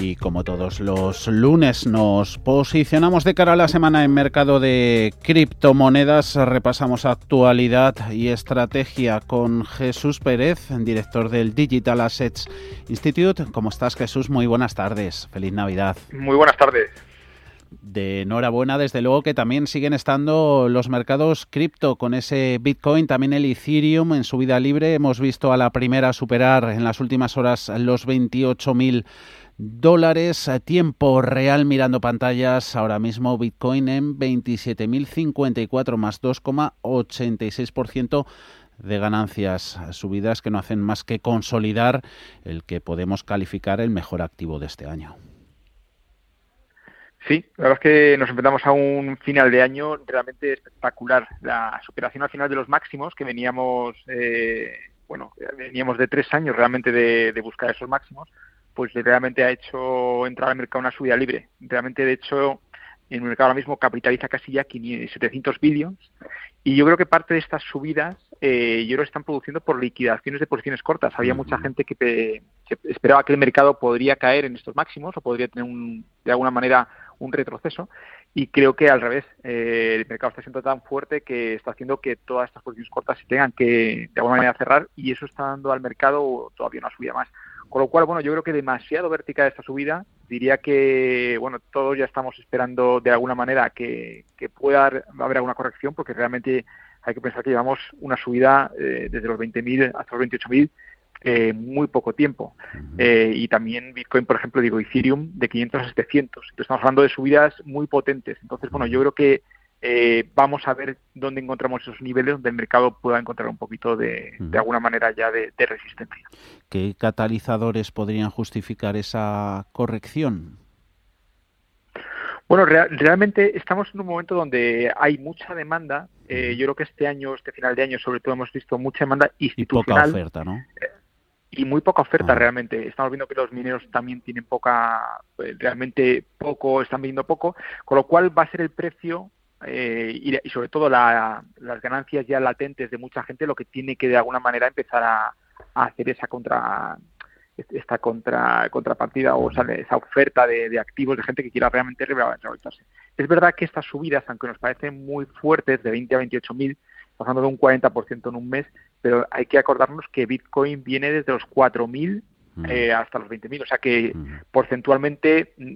Y como todos los lunes nos posicionamos de cara a la semana en mercado de criptomonedas, repasamos actualidad y estrategia con Jesús Pérez, director del Digital Assets Institute. ¿Cómo estás Jesús? Muy buenas tardes. Feliz Navidad. Muy buenas tardes de enhorabuena, desde luego que también siguen estando los mercados cripto con ese Bitcoin, también el Ethereum en su vida libre. Hemos visto a la primera superar en las últimas horas los 28.000 dólares. Tiempo real mirando pantallas. Ahora mismo Bitcoin en 27.054 más 2,86% de ganancias, subidas que no hacen más que consolidar el que podemos calificar el mejor activo de este año. Sí, la verdad es que nos enfrentamos a un final de año realmente espectacular. La superación al final de los máximos que veníamos, eh, bueno, veníamos de tres años realmente de, buscar esos máximos, pues realmente ha hecho entrar al mercado una subida libre. Realmente, de hecho, en el mercado ahora mismo capitaliza casi ya 700 billones y yo creo que parte de estas subidas eh, yo lo están produciendo por liquidaciones de posiciones cortas. Había mucha gente que, esperaba que el mercado podría caer en estos máximos o podría tener un, de alguna manera un retroceso y creo que al revés, eh, el mercado está siendo tan fuerte que está haciendo que todas estas posiciones cortas se tengan que de alguna manera cerrar y eso está dando al mercado todavía una subida más. Con lo cual, bueno, yo creo que demasiado vertical esta subida. Diría que, bueno, todos ya estamos esperando de alguna manera que, pueda haber alguna corrección porque realmente hay que pensar que llevamos una subida eh, desde los 20.000 hasta los 28.000 eh, muy poco tiempo. Eh, y también Bitcoin, por ejemplo, digo Ethereum, de 500 a 700. Entonces, estamos hablando de subidas muy potentes. Entonces, bueno, yo creo que eh, vamos a ver dónde encontramos esos niveles donde el mercado pueda encontrar un poquito de, de alguna manera ya de, resistencia. ¿Qué catalizadores podrían justificar esa corrección? Bueno, realmente estamos en un momento donde hay mucha demanda. yo creo que este año, este final de año, sobre todo hemos visto mucha demanda institucional. Y poca oferta, ¿no? Y muy poca oferta ah. realmente. Estamos viendo que los mineros también tienen poca, pues, realmente poco, están viendo poco, con lo cual va a ser el precio eh, y, sobre todo las ganancias ya latentes de mucha gente lo que tiene que de alguna manera empezar a, hacer esa contra esta contra contrapartida o esa oferta de, activos de gente que quiera realmente rehabilitarse. Es verdad que estas subidas, aunque nos parecen muy fuertes, de 20 a 28 mil, pasando de un 40% en un mes, pero hay que acordarnos que Bitcoin viene desde los 4.000 mm. eh, hasta los 20.000, o sea que mm. porcentualmente, mm,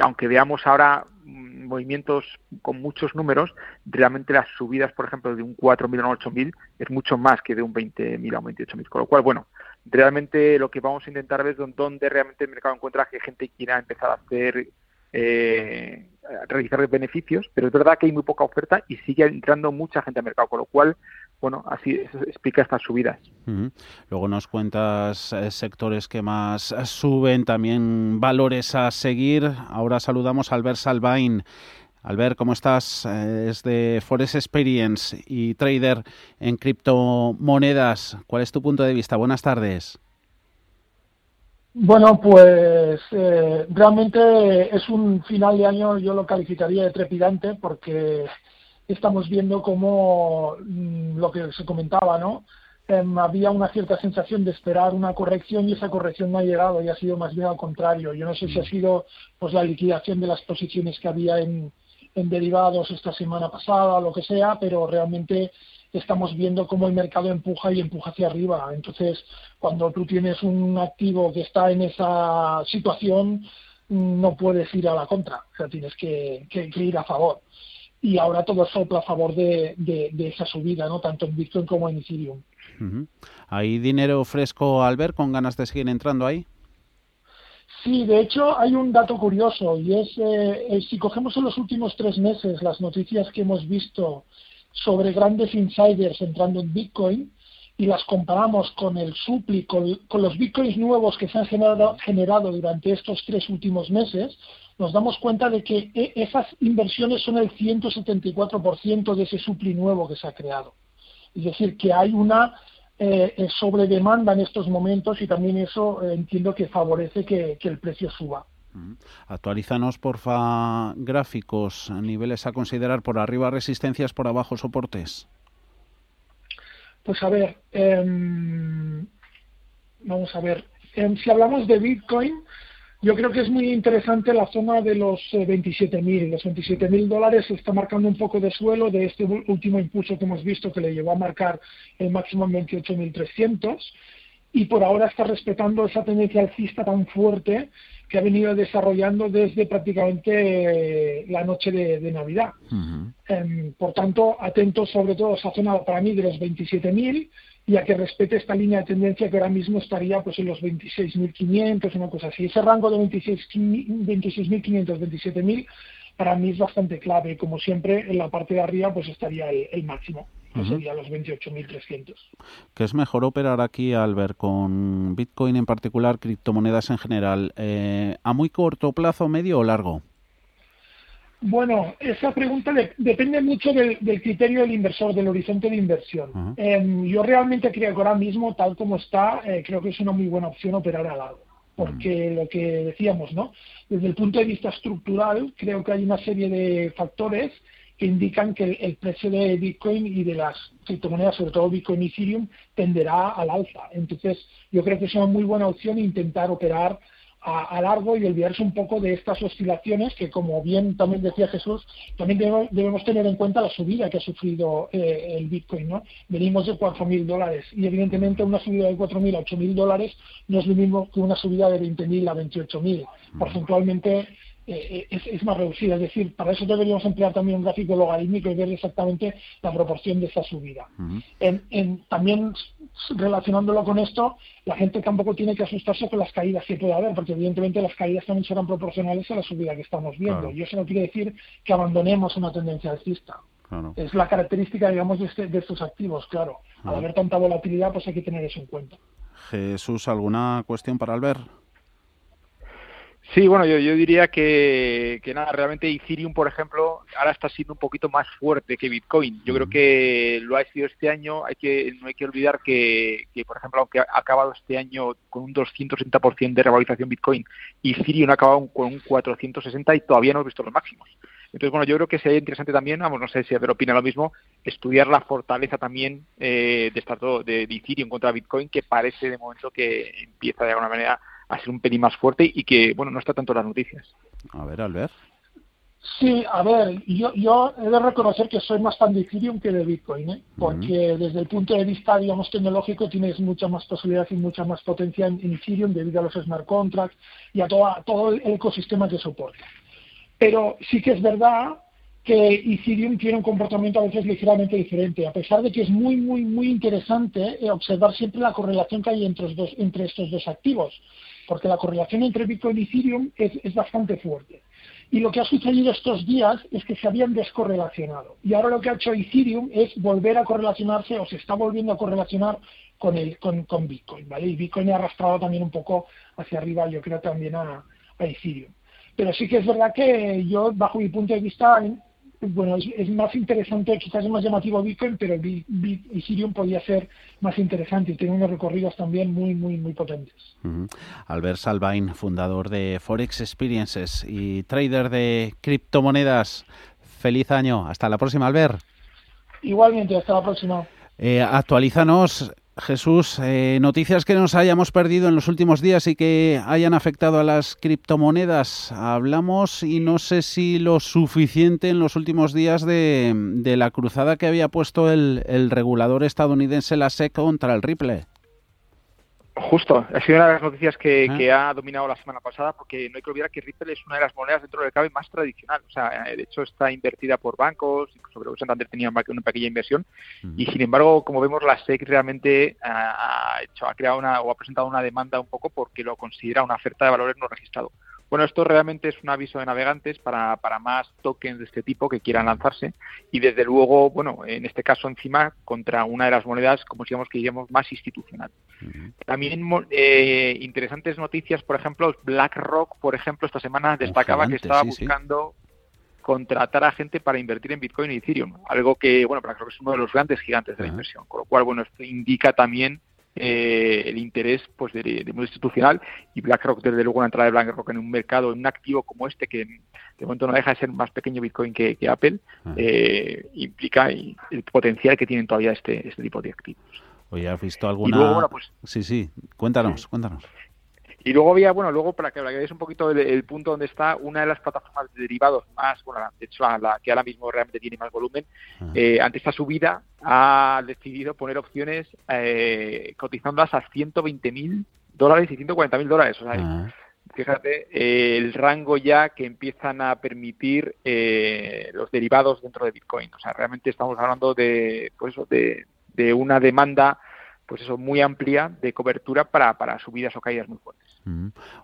aunque veamos ahora movimientos con muchos números, realmente las subidas, por ejemplo, de un 4.000 a un 8.000 es mucho más que de un 20.000 a un 28.000, con lo cual, bueno, realmente lo que vamos a intentar ver es dónde realmente el mercado encuentra que gente quiera empezar a hacer eh, realizar beneficios, pero es verdad que hay muy poca oferta y sigue entrando mucha gente al mercado, con lo cual, bueno, así explica estas subidas. Luego nos cuentas eh, sectores que más suben, también valores a seguir. Ahora saludamos a Albert Salvain. Albert, ¿cómo estás? Eh, es de Forex Experience y trader en criptomonedas. ¿Cuál es tu punto de vista? Buenas tardes. Bueno, pues eh, realmente es un final de año, yo lo calificaría de trepidante porque estamos viendo como mm, lo que se comentaba, ¿no? Em, había una cierta sensación de esperar una corrección y esa corrección no ha llegado y ha sido más bien al contrario. Yo no sé si ha sido pues la liquidación de las posiciones que había en, en derivados esta semana pasada o lo que sea, pero realmente estamos viendo cómo el mercado empuja y empuja hacia arriba. Entonces, cuando tú tienes un activo que está en esa situación, no puedes ir a la contra, o sea, tienes que, ir a favor. Y ahora todo sopla a favor de, esa subida, ¿no? tanto en Bitcoin como en Ethereum. ¿Hay dinero fresco, al ver con ganas de seguir entrando ahí? Sí, de hecho hay un dato curioso y es, eh, si cogemos en los últimos tres meses las noticias que hemos visto sobre grandes insiders entrando en Bitcoin y las comparamos con el supli, con, los Bitcoins nuevos que se han generado, generado durante estos tres últimos meses, nos damos cuenta de que e, esas inversiones son el 174% de ese supli nuevo que se ha creado. Es decir, que hay una eh, eh, sobredemanda en estos momentos y también eso eh, entiendo que favorece que el precio suba. Actualízanos, porfa, gráficos, niveles a considerar por arriba resistencias, por abajo soportes. Pues a ver, em, vamos a ver, em, si hablamos de Bitcoin, Yo creo que es muy interesante la zona de los 27.000. Eh, los 27.000 dólares se está marcando un poco de suelo de este último impulso que hemos visto que le llevó a marcar el máximo en 28.300 y por ahora está respetando esa tendencia alcista tan fuerte que ha venido desarrollando desde prácticamente eh, la noche de, Navidad. Em, por tanto, atentos sobre todo a esa zona para mí de los 27.000 y a que respete esta línea de tendencia que ahora mismo estaría pues en los 26.500, una cosa así. Ese rango de 26.500, 27.000 para mí es bastante clave. Como siempre, en la parte de arriba pues estaría el, máximo, que sería los 28.300. ¿Qué es mejor operar aquí, Albert, con Bitcoin en particular, criptomonedas en general, eh, a muy corto plazo, medio o largo? Bueno, esa pregunta depende mucho del, criterio del inversor, del horizonte de inversión. Em, yo realmente creo que ahora mismo, tal como está, eh, creo que es una muy buena opción operar al lado. Porque lo que decíamos, ¿no? Desde el punto de vista estructural, creo que hay una serie de factores que indican que el, precio de Bitcoin y de las criptomonedas, sobre todo Bitcoin y Ethereum, tenderá al alza. Entonces, yo creo que es una muy buena opción intentar operar a, largo y olvidarse un poco de estas oscilaciones que, como bien también decía Jesús, también debemos, tener en cuenta la subida que ha sufrido eh, el Bitcoin. ¿no? Venimos de 4.000 dólares y evidentemente una subida de 4.000 a 8.000 dólares no es lo mismo que una subida de 20.000 a 28.000. Porcentualmente eh, es, más reducida. Es decir, para eso deberíamos emplear también un gráfico logarítmico y ver exactamente la proporción de esa subida. en, también relacionándolo con esto, la gente tampoco tiene que asustarse con las caídas que puede haber, porque evidentemente las caídas también serán proporcionales a la subida que estamos viendo. Y eso no quiere decir que abandonemos una tendencia alcista. Es la característica, digamos, de, este, de estos activos, claro. Al haber tanta volatilidad, pues hay que tener eso en cuenta. Jesús, ¿alguna cuestión para Albert? Sí, bueno, yo, yo diría que, que, nada, realmente Ethereum, por ejemplo, ahora está siendo un poquito más fuerte que Bitcoin. Yo creo que lo ha sido este año. Hay que no hay que olvidar que, que por ejemplo, aunque ha acabado este año con un 260% de revalorización Bitcoin, Ethereum ha acabado con un 460 y todavía no hemos visto los máximos. Entonces, bueno, yo creo que sería interesante también, vamos, no sé si Ever opina lo mismo, estudiar la fortaleza también eh, de, estar de, de Ethereum contra Bitcoin, que parece de momento que empieza de alguna manera a ser un pelín más fuerte y que, bueno, no está tanto en las noticias. A ver, Albert. Sí, a ver, yo, yo he de reconocer que soy más fan de Ethereum que de Bitcoin, ¿eh? porque desde el punto de vista, digamos, tecnológico tienes mucha más posibilidad y mucha más potencia en, Ethereum debido a los smart contracts y a todo el ecosistema que soporta. Pero sí que es verdad que Ethereum tiene un comportamiento a veces ligeramente diferente, a pesar de que es muy, muy, muy interesante eh, observar siempre la correlación que hay entre, dos, entre estos dos activos porque la correlación entre Bitcoin y Ethereum es, bastante fuerte. Y lo que ha sucedido estos días es que se habían descorrelacionado. Y ahora lo que ha hecho Ethereum es volver a correlacionarse o se está volviendo a correlacionar con, el, con, Bitcoin. ¿vale? Y Bitcoin ha arrastrado también un poco hacia arriba, yo creo también a, a Ethereum. Pero sí que es verdad que yo, bajo mi punto de vista, bueno, es, más interesante, quizás es más llamativo Bitcoin, pero Ethereum podría ser más interesante y tiene unos recorridos también muy, muy, muy potentes. Albert Salvain, fundador de Forex Experiences y trader de criptomonedas. Feliz año. Hasta la próxima, Albert. Igualmente, hasta la próxima. Eh, actualízanos Jesús, eh, noticias que nos hayamos perdido en los últimos días y que hayan afectado a las criptomonedas. Hablamos y no sé si lo suficiente en los últimos días de, la cruzada que había puesto el, el regulador estadounidense, la SEC, contra el Ripple. Justo, ha sido una de las noticias que, ah. ha dominado la semana pasada porque no hay que olvidar que Ripple es una de las monedas dentro del cabe más tradicional. O sea, de hecho está invertida por bancos, sobre Santander tenía una pequeña inversión y sin embargo, como vemos, la SEC realmente ha, hecho, ha creado una o ha presentado una demanda un poco porque lo considera una oferta de valores no registrado. Bueno, esto realmente es un aviso de navegantes para, para más tokens de este tipo que quieran lanzarse. Y desde luego, bueno, en este caso encima contra una de las monedas, como digamos que diríamos, más institucional. También eh, interesantes noticias, por ejemplo, BlackRock, por ejemplo, esta semana destacaba que estaba buscando contratar a gente para invertir en Bitcoin y Ethereum, algo que, bueno, BlackRock es uno de los grandes gigantes de la inversión, con lo cual, bueno, esto indica también eh, el interés pues de, de, mundo institucional y BlackRock, desde luego, una entrada de BlackRock en un mercado, en un activo como este, que de momento no deja de ser más pequeño Bitcoin que, Apple, ah. eh, implica el potencial que tienen todavía este, este tipo de activos. Oye, ¿has visto alguna...? Pues sí, sí, cuéntanos, cuéntanos. Y luego había, bueno, luego para que veáis un poquito el, punto donde está una de las plataformas de derivados más, bueno, de hecho la, que ahora mismo realmente tiene más volumen, eh, ante esta subida ha decidido poner opciones eh, cotizándolas a 120 mil dólares y 140 mil dólares. O sea, fíjate el rango ya que empiezan a permitir eh, los derivados dentro de Bitcoin. O sea, realmente estamos hablando de, pues de, de una demanda pues eso, muy amplia de cobertura para, para subidas o caídas muy fuertes.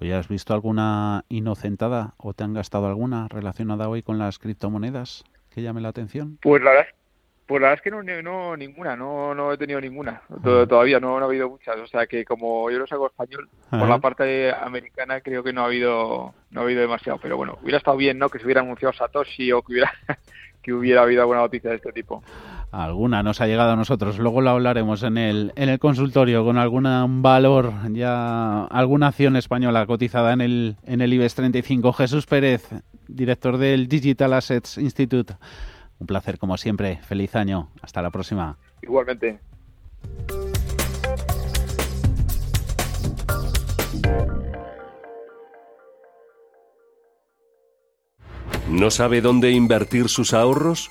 Oye, ¿has visto alguna inocentada o te han gastado alguna relacionada hoy con las criptomonedas que llame la atención? Pues la verdad, pues la verdad es que no, no ninguna, no, no he tenido ninguna, todavía no, ha habido muchas, o sea que como yo no hago español, por la parte americana creo que no ha habido no ha habido demasiado, pero bueno, hubiera estado bien, ¿no? Que se hubiera anunciado Satoshi o que hubiera que hubiera habido alguna noticia de este tipo. Alguna nos ha llegado a nosotros, luego lo hablaremos en el, en el consultorio con algún valor, ya alguna acción española cotizada en el, en el IBEX 35. Jesús Pérez, director del Digital Assets Institute. Un placer como siempre, feliz año, hasta la próxima. Igualmente. ¿No sabe dónde invertir sus ahorros?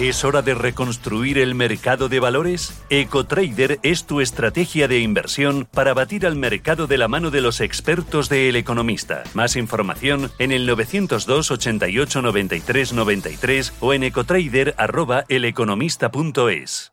¿Es hora de reconstruir el mercado de valores? EcoTrader es tu estrategia de inversión para batir al mercado de la mano de los expertos de El Economista. Más información en el 902 88 93 93 o en ecotrader.eleconomista.es.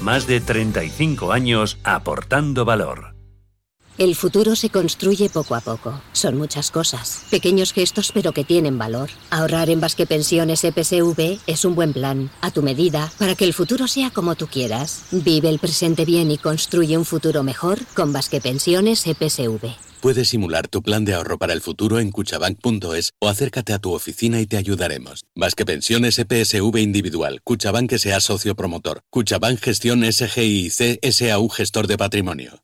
más de 35 años aportando valor. El futuro se construye poco a poco. Son muchas cosas. Pequeños gestos pero que tienen valor. Ahorrar en Basque Pensiones EPSV es un buen plan, a tu medida, para que el futuro sea como tú quieras. Vive el presente bien y construye un futuro mejor con Basque Pensiones EPSV. Puedes simular tu plan de ahorro para el futuro en cuchabank.es o acércate a tu oficina y te ayudaremos. Más que pensiones EPSV individual, Cuchabank sea socio promotor, Cuchabank Gestión SGIC SAU gestor de patrimonio.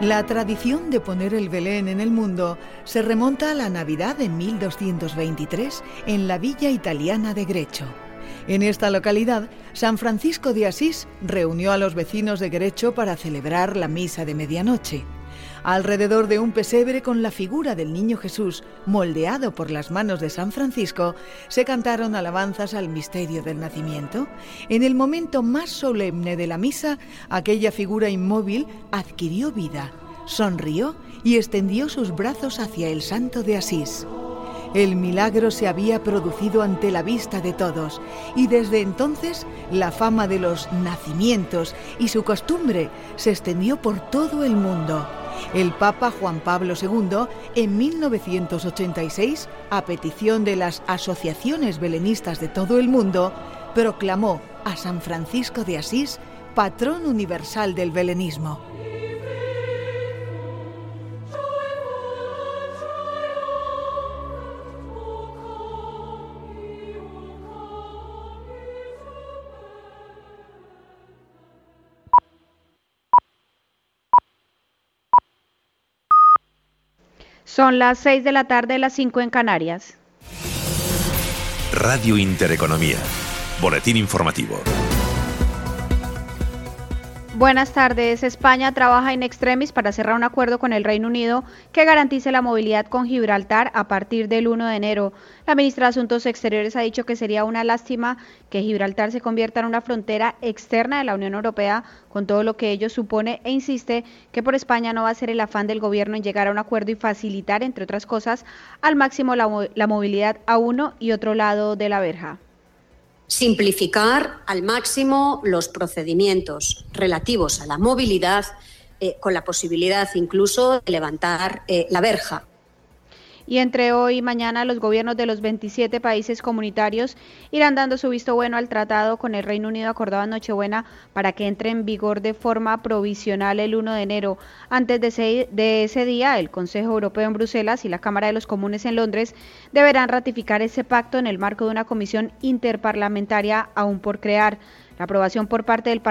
La tradición de poner el Belén en el mundo se remonta a la Navidad de 1223 en la villa italiana de Grecho. En esta localidad, San Francisco de Asís reunió a los vecinos de Grecho para celebrar la misa de medianoche. Alrededor de un pesebre con la figura del niño Jesús moldeado por las manos de San Francisco, se cantaron alabanzas al misterio del nacimiento. En el momento más solemne de la misa, aquella figura inmóvil adquirió vida, sonrió y extendió sus brazos hacia el santo de Asís. El milagro se había producido ante la vista de todos y desde entonces la fama de los nacimientos y su costumbre se extendió por todo el mundo. El Papa Juan Pablo II, en 1986, a petición de las asociaciones belenistas de todo el mundo, proclamó a San Francisco de Asís patrón universal del belenismo. Son las 6 de la tarde, las 5 en Canarias. Radio Intereconomía. Boletín informativo. Buenas tardes. España trabaja en extremis para cerrar un acuerdo con el Reino Unido que garantice la movilidad con Gibraltar a partir del 1 de enero. La ministra de Asuntos Exteriores ha dicho que sería una lástima que Gibraltar se convierta en una frontera externa de la Unión Europea con todo lo que ello supone e insiste que por España no va a ser el afán del gobierno en llegar a un acuerdo y facilitar, entre otras cosas, al máximo la, la movilidad a uno y otro lado de la verja simplificar al máximo los procedimientos relativos a la movilidad, eh, con la posibilidad incluso de levantar eh, la verja y entre hoy y mañana los gobiernos de los 27 países comunitarios irán dando su visto bueno al tratado con el Reino Unido acordado en Nochebuena para que entre en vigor de forma provisional el 1 de enero. Antes de ese, de ese día, el Consejo Europeo en Bruselas y la Cámara de los Comunes en Londres deberán ratificar ese pacto en el marco de una comisión interparlamentaria aún por crear. La aprobación por parte del Parlamento